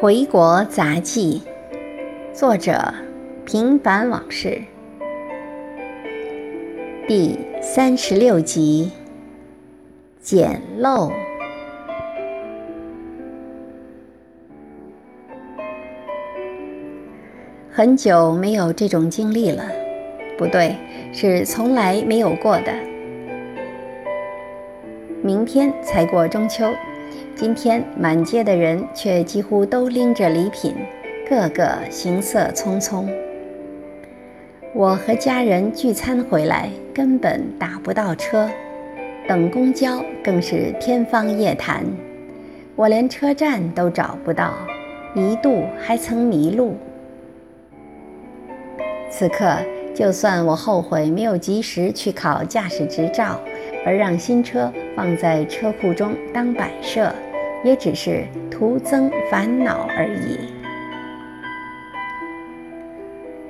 《回国杂记》，作者：平凡往事，第三十六集，捡漏。很久没有这种经历了，不对，是从来没有过的。明天才过中秋。今天满街的人却几乎都拎着礼品，个个行色匆匆。我和家人聚餐回来，根本打不到车，等公交更是天方夜谭。我连车站都找不到，一度还曾迷路。此刻，就算我后悔没有及时去考驾驶执照，而让新车放在车库中当摆设。也只是徒增烦恼而已。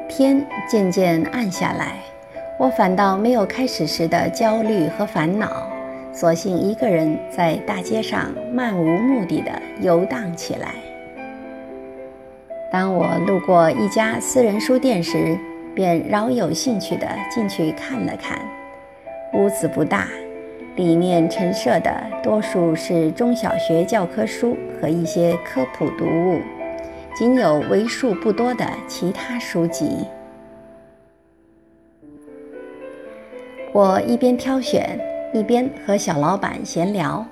天渐渐暗下来，我反倒没有开始时的焦虑和烦恼，索性一个人在大街上漫无目的的游荡起来。当我路过一家私人书店时，便饶有兴趣地进去看了看。屋子不大。里面陈设的多数是中小学教科书和一些科普读物，仅有为数不多的其他书籍。我一边挑选，一边和小老板闲聊。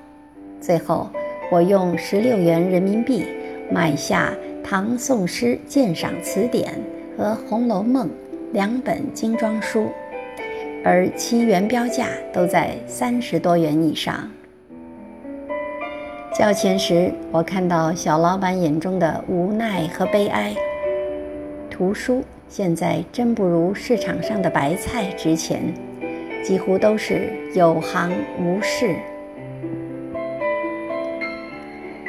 最后，我用十六元人民币买下《唐宋诗鉴赏词典》和《红楼梦》两本精装书。而其原标价都在三十多元以上。交钱时，我看到小老板眼中的无奈和悲哀。图书现在真不如市场上的白菜值钱，几乎都是有行无市。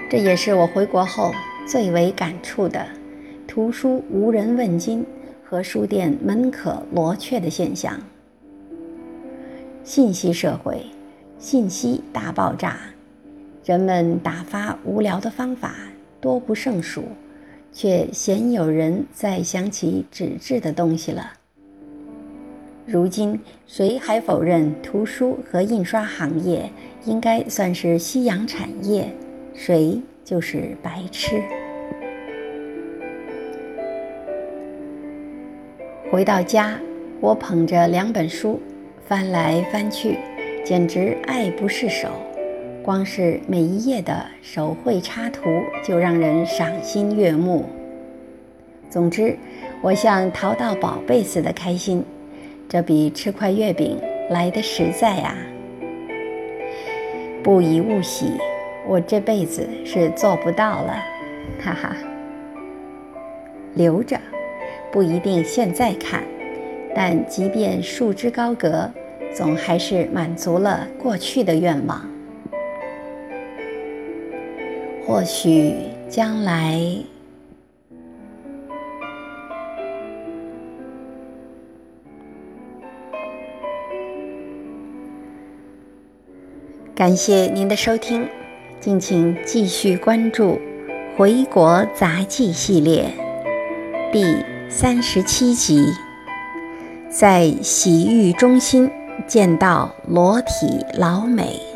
这也是我回国后最为感触的：图书无人问津和书店门可罗雀的现象。信息社会，信息大爆炸，人们打发无聊的方法多不胜数，却鲜有人再想起纸质的东西了。如今，谁还否认图书和印刷行业应该算是夕阳产业？谁就是白痴。回到家，我捧着两本书。翻来翻去，简直爱不释手。光是每一页的手绘插图就让人赏心悦目。总之，我像淘到宝贝似的开心，这比吃块月饼来的实在啊！不以物喜，我这辈子是做不到了，哈哈。留着，不一定现在看，但即便束之高阁。总还是满足了过去的愿望，或许将来。感谢您的收听，敬请继续关注《回国杂记》系列第三十七集，在洗浴中心。见到裸体老美。